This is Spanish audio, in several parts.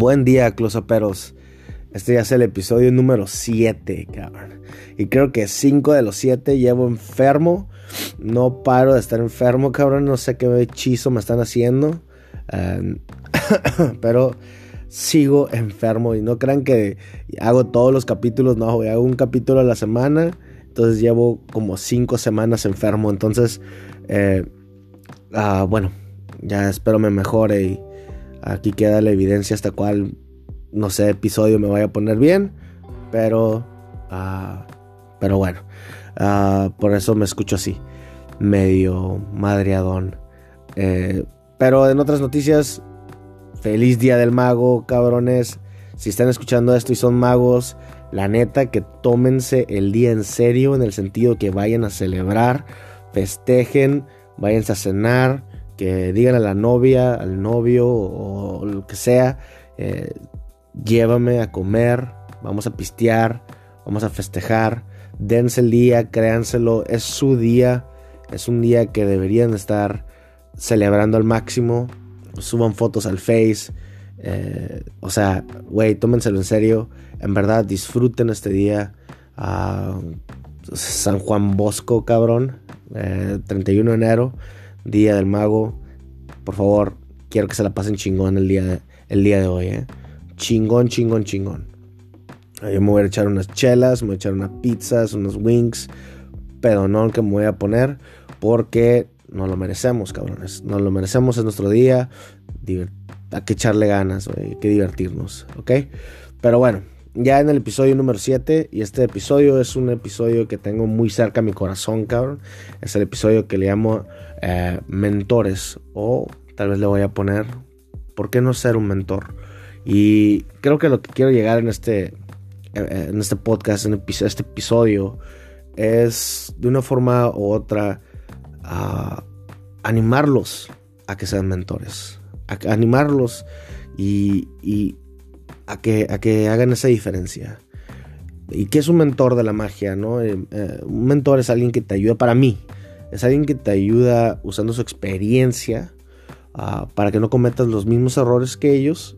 Buen día, closaperos. Este ya es el episodio número 7, cabrón. Y creo que 5 de los 7 llevo enfermo. No paro de estar enfermo, cabrón. No sé qué hechizo me están haciendo. Em, pero sigo enfermo. Y no crean que hago todos los capítulos. No, hago un capítulo a la semana. Entonces llevo como 5 semanas enfermo. Entonces, eh, ah, bueno, ya espero me mejore. Y aquí queda la evidencia hasta cual no sé, episodio me vaya a poner bien, pero, uh, pero bueno, uh, por eso me escucho así, medio madreadón. Eh, pero en otras noticias, feliz día del mago, cabrones. Si están escuchando esto y son magos, la neta que tómense el día en serio, en el sentido que vayan a celebrar, festejen, váyanse a cenar, que digan a la novia, al novio o, lo que sea, eh, llévame a comer, vamos a pistear, vamos a festejar, dense el día, créanselo, es su día, es un día que deberían estar celebrando al máximo, suban fotos al Face, eh, o sea, güey, tómenselo en serio, en verdad disfruten este día. San Juan Bosco, cabrón, 31 eh, de enero, Día del Mago, por favor, quiero que se la pasen chingón el día el día de hoy, eh chingón, chingón, chingón. Yo me voy a echar unas chelas, me voy a echar unas pizzas, unos wings, pedonón que me voy a poner porque no lo merecemos, cabrones. No lo merecemos, es nuestro día. Hay que echarle ganas, hay que divertirnos, ¿ok? Pero bueno, ya en el episodio número 7, y este episodio es un episodio que tengo muy cerca a mi corazón, cabrón. Es el episodio que le llamo eh, mentores, o tal vez le voy a poner, ¿por qué no ser un mentor? Y creo que lo que quiero llegar en este, en este podcast, en este episodio, es de una forma u otra animarlos a que sean mentores, animarlos y, a, que, a que hagan esa diferencia. ¿Y qué es un mentor de la magia? ¿no? Eh, eh, un mentor es alguien que te ayuda para mí. Es alguien que te ayuda usando su experiencia ah, para que no cometas los mismos errores que ellos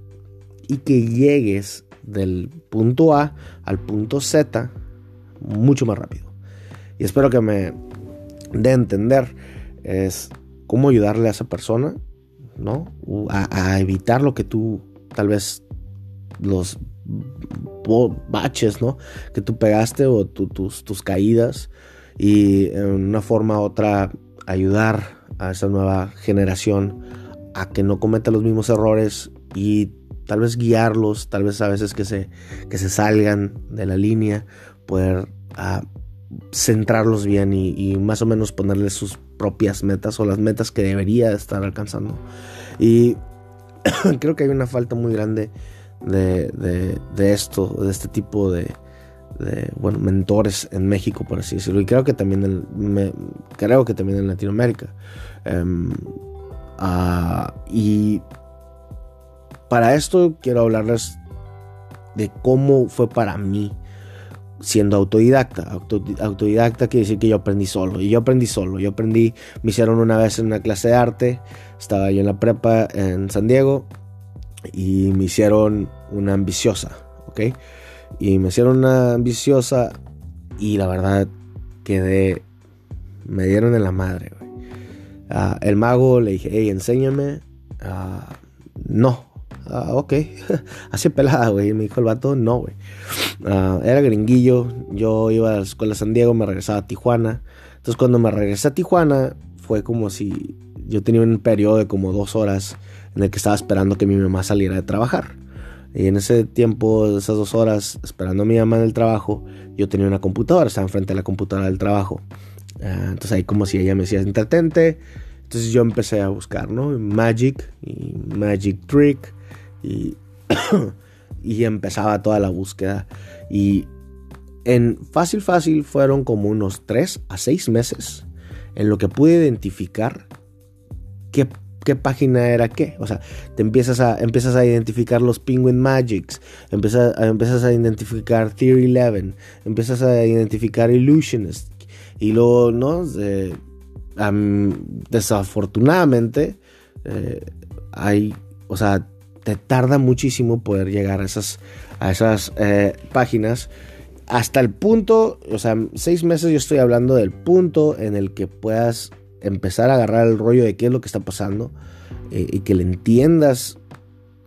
y que llegues del punto A al punto Z mucho más rápido. Y espero que me dé entender es cómo ayudarle a esa persona, ¿no? A, evitar lo que tú tal vez los baches, ¿no? Que tú pegaste o tus, tus caídas y en una forma u otra ayudar a esa nueva generación a que no cometa los mismos errores y tal vez guiarlos, tal vez a veces que se, que se salgan de la línea, poder ah, centrarlos bien y, más o menos ponerles sus propias metas o las metas que debería estar alcanzando. Y creo que hay una falta muy grande de, esto, de este tipo de, bueno, mentores en México, por así decirlo. Y creo que también en, creo que también en Latinoamérica. Em, ah, y para esto quiero hablarles de cómo fue para mí siendo autodidacta. autodidacta quiere decir que yo aprendí solo. Y yo aprendí solo. Yo aprendí, me hicieron una vez en una clase de arte. Estaba yo en la prepa en San Diego. Y me hicieron una ambiciosa. ¿Ok? Y me hicieron una ambiciosa. Y la verdad quedé. Me dieron en la madre, ah, el mago le dije, hey, enséñame. Uh, no, Ah, ok. Así pelada, güey. Me dijo el vato, no, güey. Ah, era gringuillo. Yo iba a la escuela San Diego, me regresaba a Tijuana. Entonces, cuando me regresé a Tijuana, fue como si yo tenía un periodo de como dos horas en el que estaba esperando que mi mamá saliera de trabajar. Y en ese tiempo, esas dos horas, esperando a mi mamá en el trabajo, yo tenía una computadora, estaba enfrente de la computadora del trabajo. Ah, entonces ahí como si ella me decía, entretente. Entonces yo empecé a buscar, ¿no? Magic y Magic Trick y, y empezaba toda la búsqueda. Y en fácil, fácil fueron como unos 3 a 6 meses en lo que pude identificar qué, qué, página era qué. O sea, te empiezas a, empiezas a identificar los Penguin Magics, empiezas, empiezas a identificar Theory 11, empiezas a identificar Illusionist. Y luego, ¿no? desafortunadamente, eh, hay, o sea, te tarda muchísimo poder llegar a esas, a esas eh, páginas. Hasta el punto, o sea, seis meses yo estoy hablando del punto en el que puedas empezar a agarrar el rollo de qué es lo que está pasando eh, y que le entiendas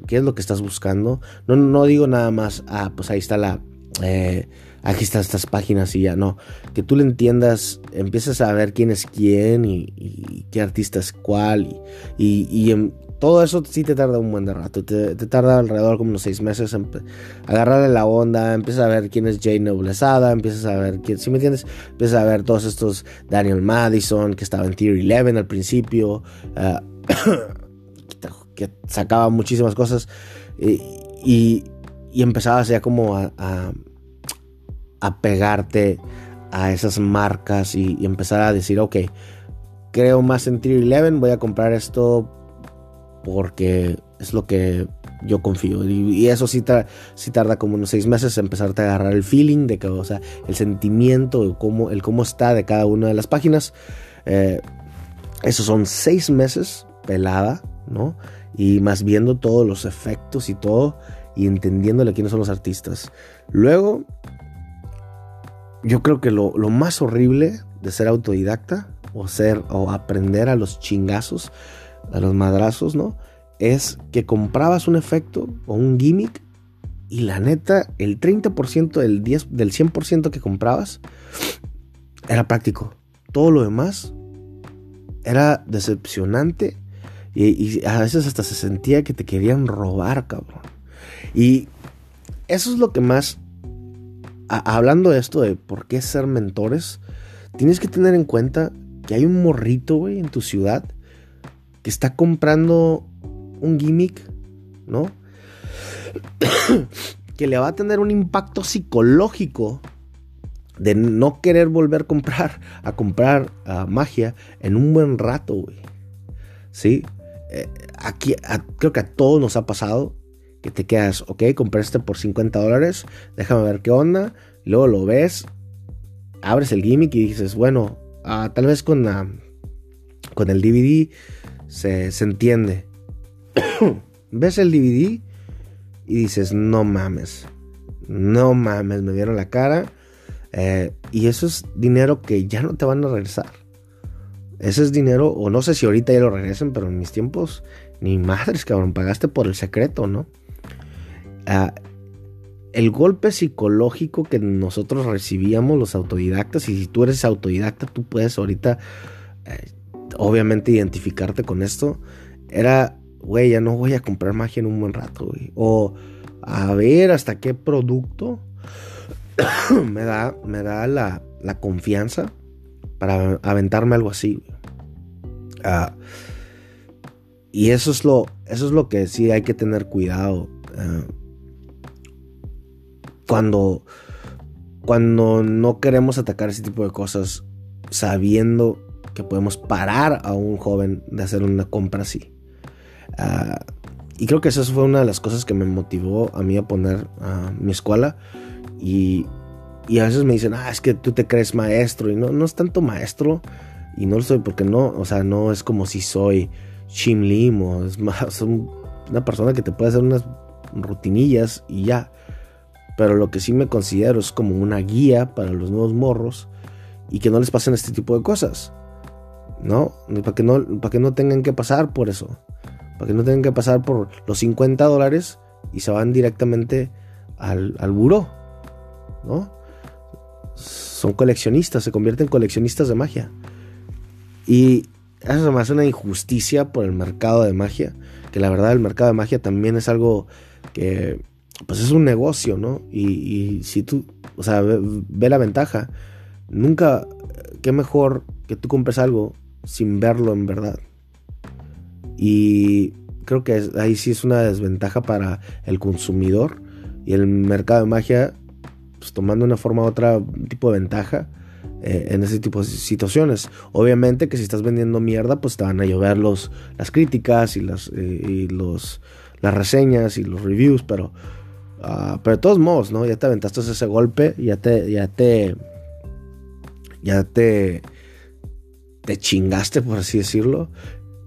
qué es lo que estás buscando. No, no digo nada más, ah, pues ahí está la... Eh, aquí están estas páginas y ya, no. Que tú le entiendas, empieces a ver quién es quién y, qué artista es cuál. Y, y, todo eso sí te tarda un buen de rato. Te, tarda alrededor como unos seis meses en agarrarle la onda. Empiezas a ver quién es Jane Noblesada. Empiezas a ver quién, si me entiendes, empiezas a ver todos estos Daniel Madison que estaba en Tier 11 al principio. Ah, que sacaba muchísimas cosas. Y, y, y empezabas ya como a, a, pegarte a esas marcas y, empezar a decir, ok, creo más en Tier 11, voy a comprar esto porque es lo que yo confío. Y, eso sí, sí, tarda como unos seis meses empezarte a agarrar el feeling de que, o sea, el sentimiento, el cómo, el cómo está de cada una de las páginas. Eh, esos son seis meses pelada, ¿no? Y más viendo todos los efectos y todo y entendiéndole quiénes son los artistas. Luego, yo creo que lo, lo más horrible de ser autodidacta o ser o aprender a los chingazos a los madrazos, ¿no? Es que comprabas un efecto o un gimmick y la neta, el 30% del, 10, del 100% que comprabas era práctico. Todo lo demás era decepcionante y, a veces hasta se sentía que te querían robar, cabrón. Y eso es lo que más, hablando de esto de por qué ser mentores, tienes que tener en cuenta que hay un morrito, güey, en tu ciudad que está comprando un gimmick, ¿no? que le va a tener un impacto psicológico de no querer volver a comprar, a comprar magia en un buen rato, güey. ¿Sí? Eh, aquí creo que a todos nos ha pasado que te quedas, ok, compraste por 50 dólares, déjame ver qué onda, luego lo ves, abres el gimmick y dices, bueno, ah, tal vez con, con el DVD se, entiende. Ves el DVD y dices, no mames, no mames, me vieron la cara. Eh, y eso es dinero que ya no te van a regresar. Ese es dinero, o no sé si ahorita ya lo regresen, pero en mis tiempos, ni madres, cabrón, pagaste por el secreto, ¿no? Ah, el golpe psicológico que nosotros recibíamos los autodidactas, y si tú eres autodidacta, tú puedes ahorita eh, obviamente identificarte con esto, era, güey, ya no voy a comprar magia en un buen rato, güey. O a ver hasta qué producto me da, me da la, confianza para aventarme algo así. Ah, y eso es, lo, eso es lo que sí hay que tener cuidado. Ah, cuando, cuando no queremos atacar ese tipo de cosas sabiendo que podemos parar a un joven de hacer una compra así. Ah, y creo que esa fue una de las cosas que me motivó a mí a poner a mi escuela. Y, y, a veces me dicen, ah, es que tú te crees maestro. Y no, no es tanto maestro. Y no lo soy porque no, o sea, no es como si soy Chim Lim o es más una persona que te puede hacer unas rutinillas y ya. Pero lo que sí me considero es como una guía para los nuevos morros y que no les pasen este tipo de cosas. ¿No? Para que no, para que no tengan que pasar por eso. Para que no tengan que pasar por los 50 dólares y se van directamente al, al buró, ¿no? Son coleccionistas, se convierten en coleccionistas de magia. Y eso me hace una injusticia por el mercado de magia. Que la verdad el mercado de magia también es algo que, pues es un negocio, ¿no? Y, si tú, o sea, ve, ve la ventaja. Nunca, qué mejor que tú compres algo sin verlo en verdad. Y creo que ahí sí es una desventaja para el consumidor y el mercado de magia, pues tomando una forma u otra tipo de ventaja eh, en ese tipo de situaciones. Obviamente que si estás vendiendo mierda, pues te van a llover los, las críticas y las, eh, y los, las reseñas y los reviews, pero, uh, pero de todos modos, ¿no? Ya te aventaste ese golpe, ya te, ya te, ya te te chingaste, por así decirlo.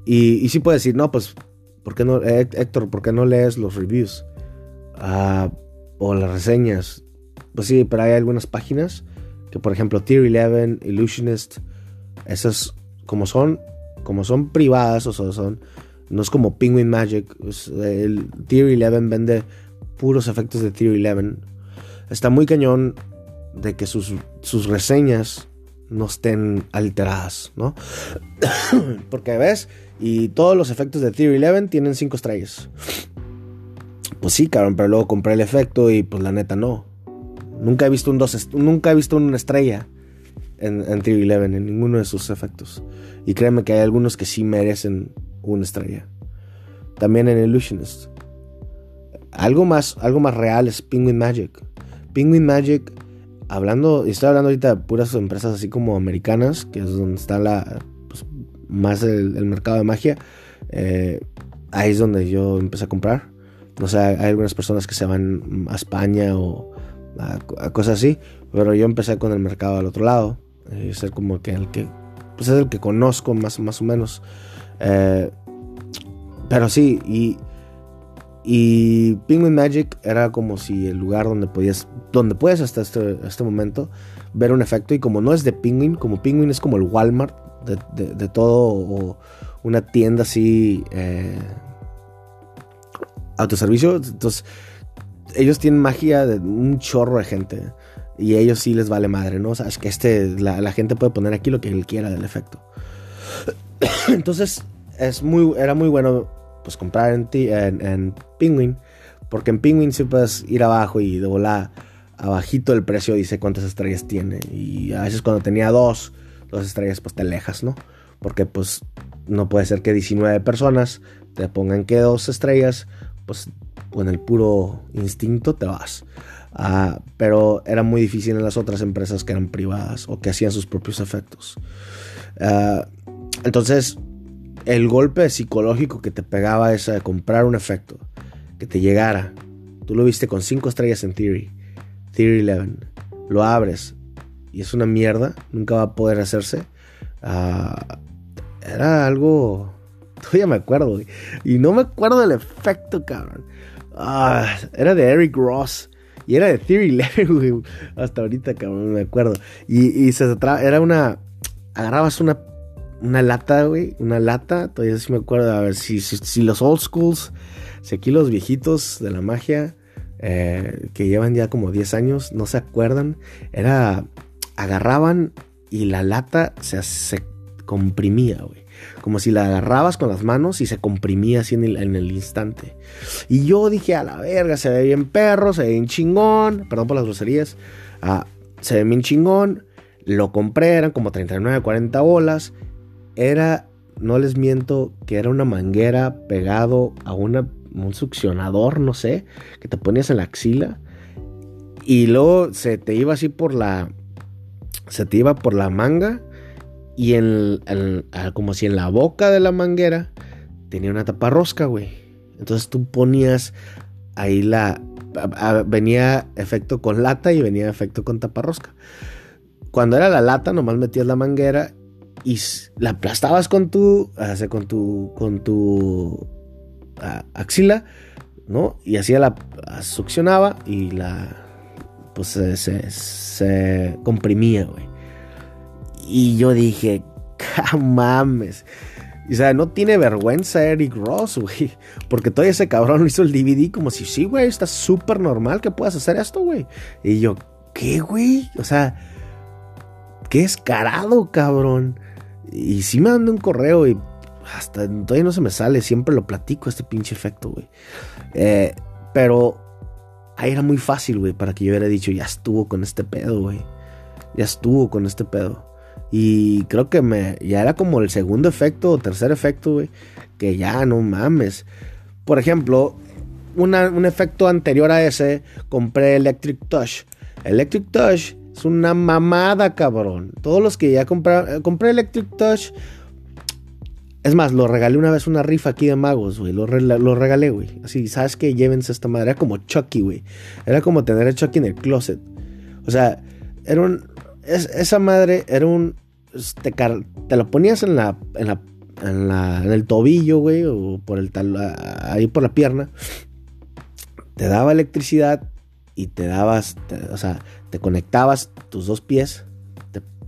Y, y sí puedes decir, no, pues ¿por qué no, Héctor, ¿por qué no lees los reviews? Ah, o las reseñas. Pues sí, pero hay algunas páginas que, por ejemplo, Tier 11, Illusionist, esas como son, como son privadas, o sea, son, no es como Penguin Magic. el Tier 11 vende puros efectos de Tier 11. Está muy cañón de que sus, sus reseñas no estén alteradas, ¿no? Porque ves, y todos los efectos de Tier 11 tienen 5 estrellas. Pues sí, cabrón, pero luego compré el efecto y pues la neta no. Nunca he visto un dos, nunca he visto una estrella en, Tier 11 en ninguno de sus efectos. Y créeme que hay algunos que sí merecen una estrella. También en Illusionist. Algo más, algo más real es Penguin Magic. Penguin Magic, hablando, y estoy hablando ahorita de puras empresas así como americanas, que es donde está la, pues, más el, mercado de magia. Eh, ahí es donde yo empecé a comprar. O sea, hay algunas personas que se van a España o a, cosas así, pero yo empecé con el mercado al otro lado. Y ser como que el que, pues es el que conozco más, más o menos. Eh, pero sí, y, y Penguin Magic era como si el lugar donde podías, donde puedes hasta este, este momento ver un efecto. Y como no es de Penguin, como Penguin es como el Walmart de, todo, o una tienda así, eh, autoservicio. Entonces, ellos tienen magia de un chorro de gente. Y a ellos sí les vale madre, ¿no? O sea, es que este, la, gente puede poner aquí lo que él quiera del efecto. Entonces, es muy, era muy bueno pues comprar en, en, en Penguin. Porque en Penguin sí puedes ir abajo y de volar abajito el precio dice cuántas estrellas tiene. Y a veces cuando tenía dos, dos estrellas, pues te alejas, ¿no? Porque pues no puede ser que 19 personas te pongan que dos estrellas pues con el puro instinto te vas. Ah, pero era muy difícil en las otras empresas que eran privadas o que hacían sus propios efectos. Ah, entonces, el golpe psicológico que te pegaba esa de comprar un efecto, que te llegara, tú lo viste con 5 estrellas en Theory, Theory 11, lo abres y es una mierda, nunca va a poder hacerse. Ah, era algo Todavía me acuerdo, Y no me acuerdo del efecto, cabrón. Ah, era de Eric Ross. Y era de Theory Level, güey. Hasta ahorita, cabrón, me acuerdo. Y, se trataba, era una. Agarrabas una, una lata, güey. Una lata. Todavía sí me acuerdo. A ver si, si, los old schools. Si aquí los viejitos de la magia. Eh, que llevan ya como 10 años. No se acuerdan. Era. Agarraban y la lata se, se comprimía, güey como si la agarrabas con las manos y se comprimía así en el, instante. Y yo dije, a la verga, se ve bien perro, se ve bien chingón, perdón por las groserías, ah, se ve bien chingón, lo compré, eran como 39, 40 bolas, era, no les miento, que era una manguera pegado a un succionador, no sé, que te ponías en la axila. Y luego se te iba así por la. Se te iba por la manga y en, como si en la boca de la manguera tenía una tapa rosca, güey. Entonces tú ponías ahí la... venía efecto con lata y venía efecto con tapa rosca. Cuando era la lata, nomás metías la manguera y la aplastabas con tu... con tu... con tu axila, ¿no? Y así la succionaba y la... pues se, se comprimía, güey. Y yo dije, mames. O sea, no tiene vergüenza Eric Ross, güey. Porque todo ese cabrón hizo el DVD como si, sí, güey, está súper normal que puedas hacer esto, güey. Y yo, ¿qué, güey? O sea, qué escarado, cabrón. Y sí me mandó un correo y hasta todavía no se me sale. Siempre lo platico, este pinche efecto, güey. Eh, pero ahí era muy fácil, güey, para que yo hubiera dicho, ya estuvo con este pedo, güey. Ya estuvo con este pedo. Y creo que me ya era como el segundo efecto o tercer efecto, güey. Que ya no mames. Por ejemplo, un efecto anterior a ese, compré Electric Touch. Electric Touch es una mamada, cabrón. Todos los que ya eh, compré Electric Touch. Es más, lo regalé una vez una rifa aquí de magos, güey. Lo, regalé, güey. Así, ¿sabes qué? Llévense esta madre. Era como Chucky, güey. Era como tener a Chucky en el closet. O sea, era un, esa madre era un. Te, te, lo ponías en la, en la, en, la, en el tobillo, güey, o por el tal, ahí por la pierna, te daba electricidad y te dabas, o sea, te conectabas tus dos pies,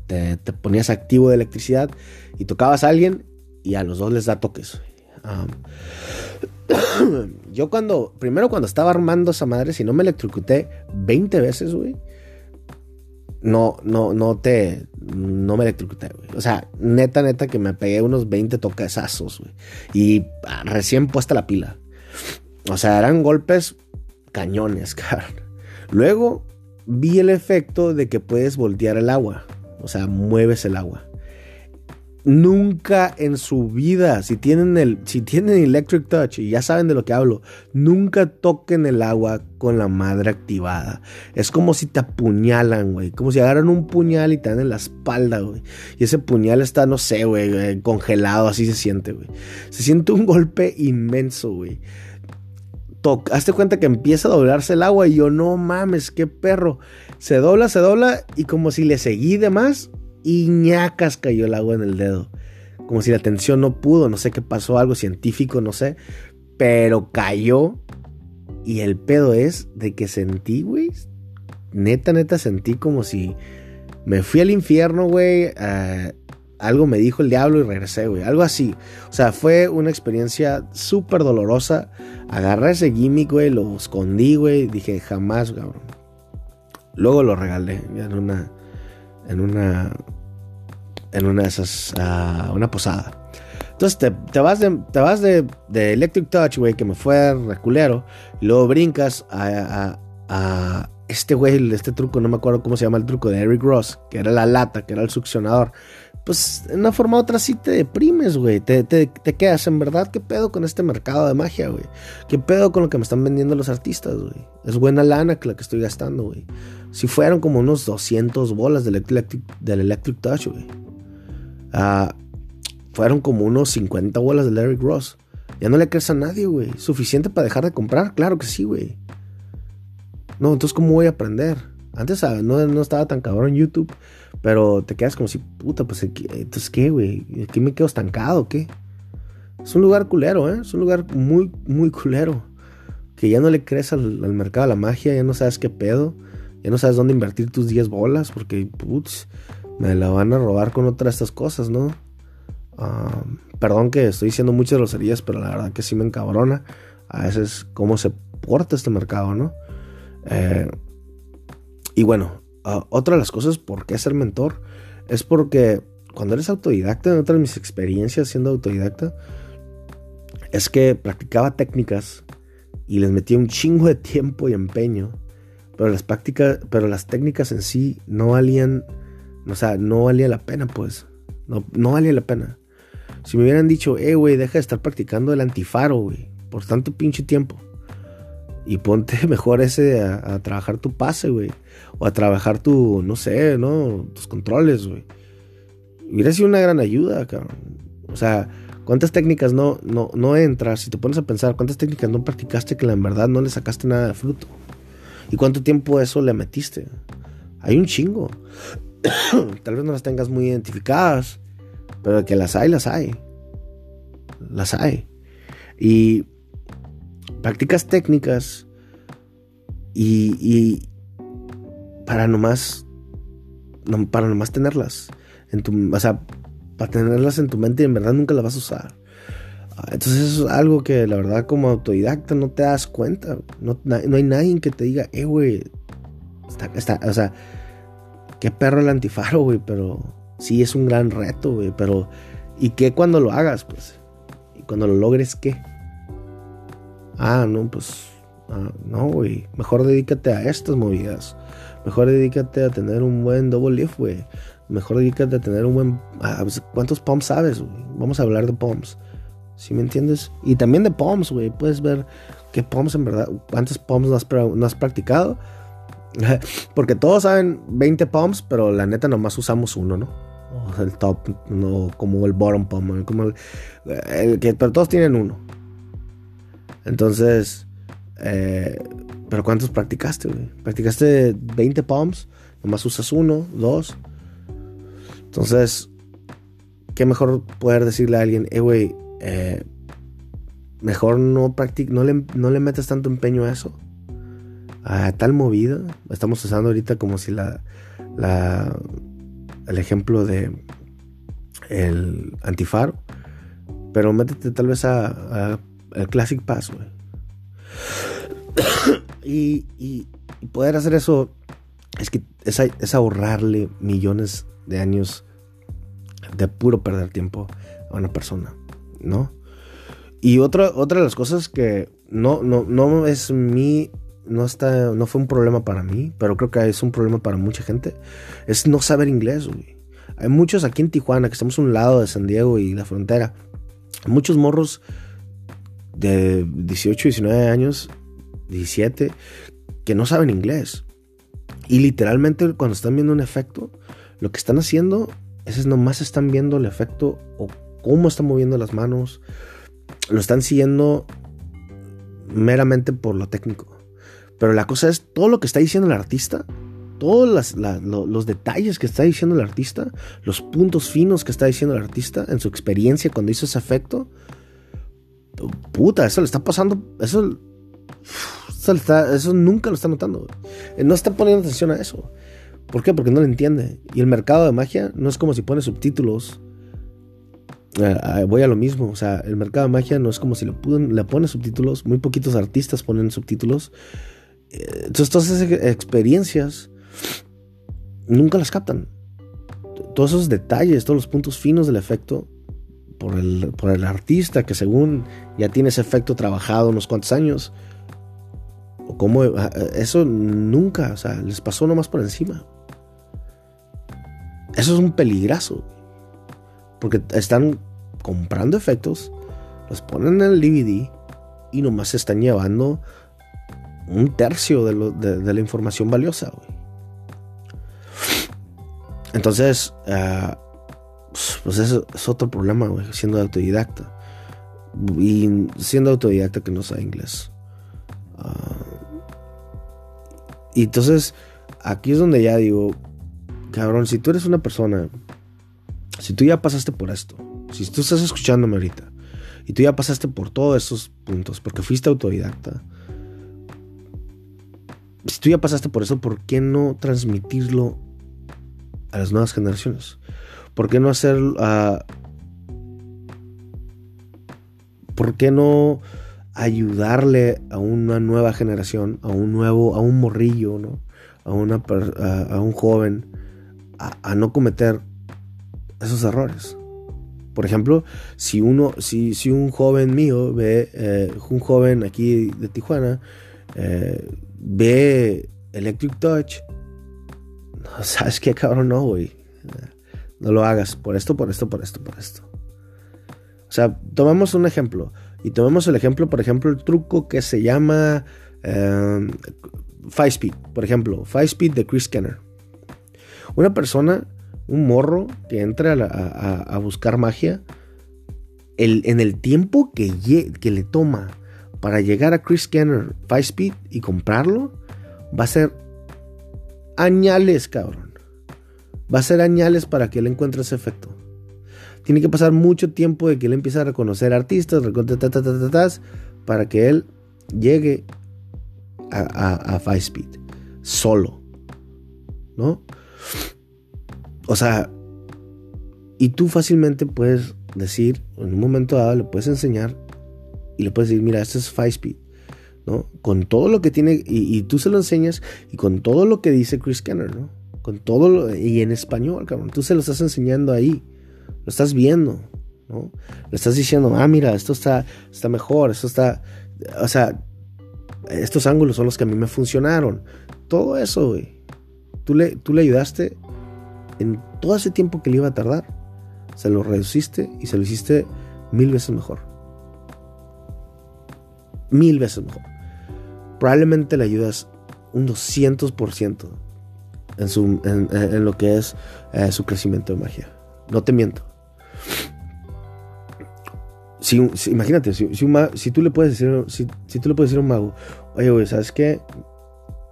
te, te, ponías activo de electricidad y tocabas a alguien y a los dos les da toques. yo cuando, primero cuando estaba armando esa madre, si no me electrocuté 20 veces, güey no, no, no te, no me electrocuté, güey. O sea, neta, neta que me pegué unos 20 toquezazos, güey. Y ah, recién puesta la pila. O sea, eran golpes cañones, cabrón. Luego vi el efecto de que puedes voltear el agua. O sea, mueves el agua nunca en su vida, si tienen el, si tienen Electric Touch y ya saben de lo que hablo, nunca toquen el agua con la madre activada. Es como si te apuñalan, güey. Como si agarran un puñal y te dan en la espalda, güey. Y ese puñal está, no sé, güey, congelado, así se siente, güey. Se siente un golpe inmenso, güey. Hazte cuenta que empieza a doblarse el agua y yo, no mames, qué perro. Se dobla, se dobla y como si le seguí de más, y ñacas cayó el agua en el dedo. Como si la tensión no pudo, no sé qué pasó, algo científico, no sé. Pero cayó. Y el pedo es de que sentí, güey. Neta, neta, sentí como si me fui al infierno, güey. Algo me dijo el diablo y regresé, güey. Algo así. O sea, fue una experiencia súper dolorosa. Agarré ese gimmick, güey. Lo escondí, güey. Dije, jamás, cabrón. Luego lo regalé. En una en una, en una de esas, uh, una posada. Entonces te, vas, de, te vas de, Electric Touch, güey, que me fue reculero, luego brincas a, a, este güey, este truco, no me acuerdo cómo se llama el truco de Eric Ross, que era la lata, que era el succionador pues en una forma u otra sí te deprimes, güey. Te, te, te, quedas, en verdad, ¿qué pedo con este mercado de magia, güey? ¿Qué pedo con lo que me están vendiendo los artistas, güey? Es buena lana que la que estoy gastando, güey. Si fueron como unos 200 bolas del Electric, del electric Touch, güey. Ah, fueron como unos 50 bolas del Eric Ross. Ya no le crees a nadie, güey. ¿Suficiente para dejar de comprar? Claro que sí, güey. No, entonces, ¿cómo voy a aprender? Antes no, no estaba tan cabrón YouTube. Pero te quedas como si, puta, pues, entonces, ¿qué, güey? ¿Aquí me quedo estancado qué? Es un lugar culero, ¿eh? Es un lugar muy, muy culero. Que ya no le crees al, mercado de la magia, ya no sabes qué pedo. Ya no sabes dónde invertir tus 10 bolas, porque, putz, me la van a robar con otra de estas cosas, ¿no? Ah, perdón que estoy diciendo muchas groserías, pero la verdad que sí me encabrona. A veces cómo se porta este mercado, ¿no? Eh, y bueno, Ah, otra de las cosas por qué ser mentor es porque cuando eres autodidacta, en otra de mis experiencias siendo autodidacta, es que practicaba técnicas y les metía un chingo de tiempo y empeño, pero las prácticas, pero las técnicas en sí no valían, o sea, no valía la pena, pues, no, no valía la pena. Si me hubieran dicho, eh, güey, deja de estar practicando el antifaro, güey, por tanto pinche tiempo. Y ponte mejor ese a, trabajar tu pase, güey. O a trabajar tu, no sé, ¿no? Tus controles, güey. Hubiera sido una gran ayuda, cabrón. O sea, ¿cuántas técnicas no, no, no entras? Si te pones a pensar, ¿cuántas técnicas no practicaste que en verdad no le sacaste nada de fruto? ¿Y cuánto tiempo eso le metiste? Hay un chingo. Tal vez no las tengas muy identificadas, pero que las hay, las hay. Las hay. Y practicas técnicas y, para nomás para nomás tenerlas en tu o sea para tenerlas en tu mente y en verdad nunca las vas a usar. Ah, entonces eso es algo que la verdad como autodidacta no te das cuenta no, hay nadie que te diga eh güey está, o sea qué perro el antifaro güey pero sí es un gran reto güey pero y qué cuando lo hagas pues y cuando lo logres qué Ah, no, pues. Ah, no, güey. Mejor dedícate a estas movidas. Mejor dedícate a tener un buen double lift, güey. Mejor dedícate a tener un buen. ¿Cuántos pumps sabes, güey? Vamos a hablar de pumps. ¿Sí me entiendes? Y también de pumps, güey. Puedes ver qué pumps en verdad. ¿Cuántos pumps no has, no has practicado? Porque todos saben 20 pumps, pero la neta nomás usamos uno, ¿no? el top, no como el bottom pump, como el, que, pero todos tienen uno. Entonces, eh, ¿pero cuántos practicaste, güey? ¿Practicaste 20 palms? Nomás usas uno, dos. Entonces, qué mejor poder decirle a alguien, eh, güey, eh, mejor no, no, le, no le metas tanto empeño a eso. A tal movida. Estamos usando ahorita como si la, la el ejemplo de el antifaro. Pero métete tal vez a, el Classic Pass, güey. y, y, poder hacer eso es que es, ahorrarle millones de años de puro perder tiempo a una persona, ¿no? Y otra, otra de las cosas que no, no, no es mi. No, está, no fue un problema para mí, pero creo que es un problema para mucha gente. Es no saber inglés, güey. Hay muchos aquí en Tijuana, que estamos a un lado de San Diego y la frontera. Muchos morros de 18, 19 años, 17, que no saben inglés. Y literalmente cuando están viendo un efecto, lo que están haciendo es, nomás están viendo el efecto o cómo están moviendo las manos. Lo están siguiendo meramente por lo técnico. Pero la cosa es todo lo que está diciendo el artista, todos los detalles que está diciendo el artista, los puntos finos que está diciendo el artista en su experiencia cuando hizo ese efecto. Puta, eso le está pasando. Eso eso, nunca lo está notando. No está poniendo atención a eso. ¿Por qué? Porque no lo entiende. Y el mercado de magia no es como si pone subtítulos. Eh, voy a lo mismo. O sea, el mercado de magia no es como si le, le pone subtítulos. Muy poquitos artistas ponen subtítulos. Eh, entonces, todas esas experiencias nunca las captan. Todos esos detalles, todos los puntos finos del efecto por el, por el artista que según ya tiene ese efecto trabajado unos cuantos años, cómo ah, eso nunca, o sea, les pasó nomás por encima. Eso es un peligrazo. Porque están comprando efectos, los ponen en el DVD y nomás se están llevando un tercio de, la información valiosa, Entonces, ah, pues eso es otro problema, güey, siendo autodidacta. Y siendo autodidacta que no sabe inglés. Ah, y entonces, aquí es donde ya digo, cabrón, si tú eres una persona, si tú ya pasaste por esto, si tú estás escuchándome ahorita, y tú ya pasaste por todos esos puntos, porque fuiste autodidacta, si tú ya pasaste por eso, ¿por qué no transmitirlo a las nuevas generaciones? ¿Por qué no. Uh, ¿Por qué no ayudarle a una nueva generación, a un nuevo, a un morrillo, ¿no? a, una, a, un joven, a, no cometer esos errores. Por ejemplo, si uno, si, si un joven mío ve, eh, un joven aquí de Tijuana, eh, ve Electric Touch, sabes qué cabrón, no, güey. No lo hagas por esto, por esto, por esto, por esto. O sea, tomamos un ejemplo. Y tomemos el ejemplo, por ejemplo, el truco que se llama eh, Five Speed. Por ejemplo, Five Speed de Chris Kenner. Una persona, un morro que entra a, buscar magia, en el tiempo que, que le toma para llegar a Chris Kenner Five Speed y comprarlo, va a ser añales, cabrón. Va a ser añales para que él encuentre ese efecto. Tiene que pasar mucho tiempo de que él empiece a reconocer artistas, para que él llegue a, a, Five Speed solo. ¿No? O sea, y tú fácilmente puedes decir, en un momento dado le puedes enseñar y le puedes decir, mira, este es Five Speed. ¿no? Con todo lo que tiene, y, tú se lo enseñas, y con todo lo que dice Chris Kenner, ¿no? Todo y en español, cabrón, tú se lo estás enseñando ahí. Lo estás viendo, ¿no? Le estás diciendo, ah, mira, esto está, está mejor, esto está. O sea, estos ángulos son los que a mí me funcionaron. Todo eso, güey. Tú le, tú le ayudaste en todo ese tiempo que le iba a tardar. Se lo reduciste y se lo hiciste mil veces mejor. Mil veces mejor. Probablemente le ayudas un 200% en, su, en, lo que es eh, su crecimiento de magia. No te miento. Si, imagínate, si, si, tú le puedes decir, si, tú le puedes decir a un mago, oye, güey, ¿sabes qué?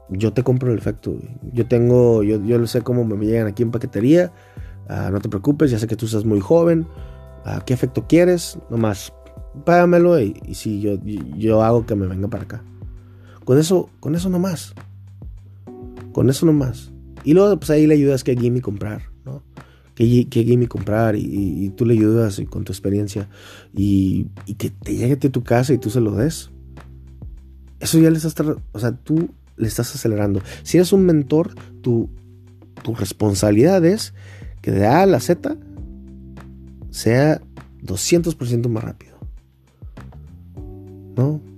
Yo te compro el efecto, Yo tengo, yo, yo sé cómo me llegan aquí en paquetería. Ah, no te preocupes, ya sé que tú estás muy joven. Ah, ¿Qué efecto quieres? Nomás págamelo y, y sí, yo, yo hago que me venga para acá. Con eso, con eso nomás. Con eso nomás. Y luego, pues ahí le ayudas que Gimme comprar, ¿no? Que, que Gimme comprar y, tú le ayudas con tu experiencia y, que te llegue a tu casa y tú se lo des. Eso ya le estás, o sea, tú le estás acelerando. Si eres un mentor, tu, tu responsabilidad es que de A a la Z sea 200% más rápido.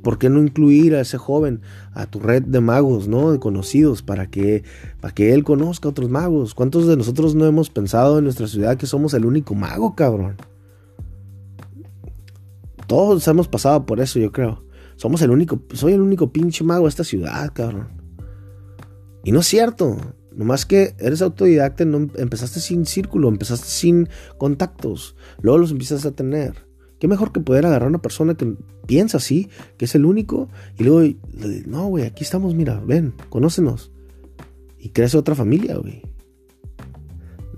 ¿Por qué no incluir a ese joven a tu red de magos, ¿no? De conocidos para que, para que él conozca a otros magos. ¿Cuántos de nosotros no hemos pensado en nuestra ciudad que somos el único mago, cabrón? Todos hemos pasado por eso, yo creo. Somos el único, soy el único pinche mago de esta ciudad, cabrón. Y no es cierto. Nomás que eres autodidacta, no, empezaste sin círculo, empezaste sin contactos. Luego los empiezas a tener. Qué mejor que poder agarrar a una persona que piensa así, que es el único, y luego, no, güey, aquí estamos, mira, ven, conócenos. Y crece otra familia, güey.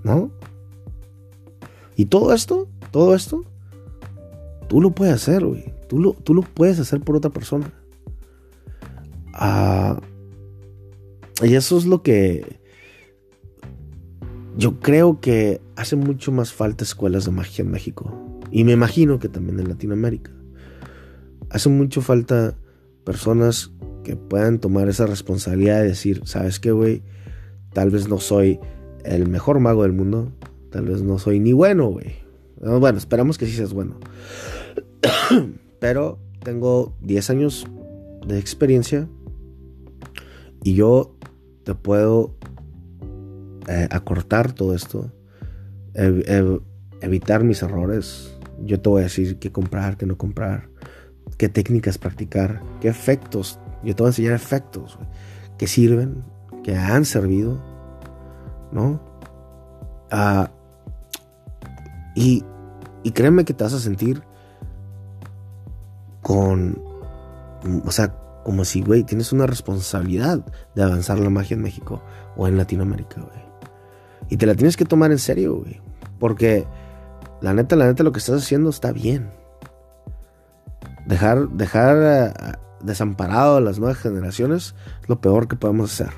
¿No? Y todo esto, todo esto, tú lo puedes hacer, güey. Tú lo, tú lo puedes hacer por otra persona. Ah, y eso es lo que yo creo que hace mucho más falta escuelas de magia en México. Y me imagino que también en Latinoamérica. Hace mucho falta personas que puedan tomar esa responsabilidad de decir, ¿sabes qué, güey? Tal vez no soy el mejor mago del mundo. Tal vez no soy ni bueno, güey. Bueno, esperamos que sí seas bueno. Pero tengo 10 años de experiencia y yo te puedo eh, acortar todo esto, evitar mis errores, yo te voy a decir qué comprar, qué no comprar, qué técnicas practicar, qué efectos. Yo te voy a enseñar efectos que sirven, que han servido, ¿no? Ah, y, y créeme que te vas a sentir con, o sea, como si, güey, tienes una responsabilidad de avanzar la magia en México o en Latinoamérica, güey. Y te la tienes que tomar en serio, güey. Porque la neta, la neta, lo que estás haciendo está bien. Dejar, dejar eh, desamparado a las nuevas generaciones es lo peor que podemos hacer.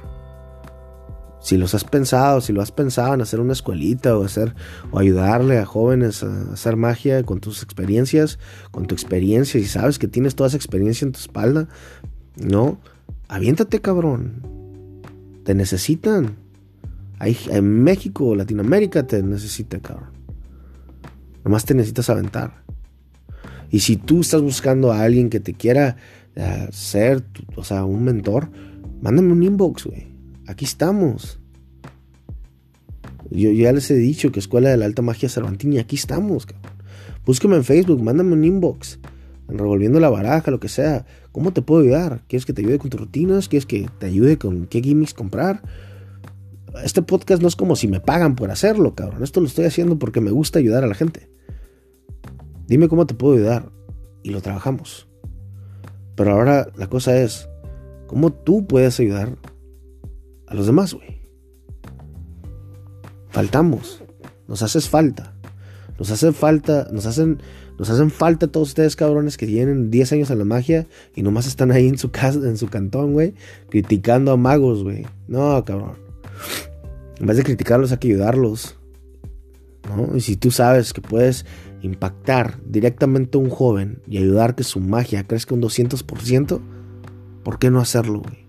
Si los has pensado, si lo has pensado en hacer una escuelita o hacer o ayudarle a jóvenes a hacer magia con tus experiencias, con tu experiencia, y sabes que tienes toda esa experiencia en tu espalda, no, aviéntate, cabrón. Te necesitan. En México, Latinoamérica te necesita, cabrón. Nomás te necesitas aventar. Y si tú estás buscando a alguien que te quiera eh, ser, o sea, un mentor, mándame un inbox, güey. Aquí estamos. Yo, ya les he dicho que Escuela de la Alta Magia Cervantini, aquí estamos, cabrón. Búsqueme en Facebook, mándame un inbox. En revolviendo la baraja, lo que sea. ¿Cómo te puedo ayudar? ¿Quieres que te ayude con tus rutinas? ¿Quieres que te ayude con qué gimmicks comprar? Este podcast no es como si me pagan por hacerlo, cabrón. Esto lo estoy haciendo porque me gusta ayudar a la gente. Dime cómo te puedo ayudar. Y lo trabajamos. Pero ahora la cosa es, ¿cómo tú puedes ayudar a los demás, güey? Faltamos. Nos haces falta. Nos hacen falta, nos hacen, nos hacen falta todos ustedes cabrones que tienen 10 años en la magia y nomás están ahí en su casa, en su cantón, güey, criticando a magos, güey. No, cabrón. En vez de criticarlos hay que ayudarlos. Y si tú sabes que puedes impactar directamente a un joven y ayudar que su magia crezca un 200%, ¿por qué no hacerlo, güey?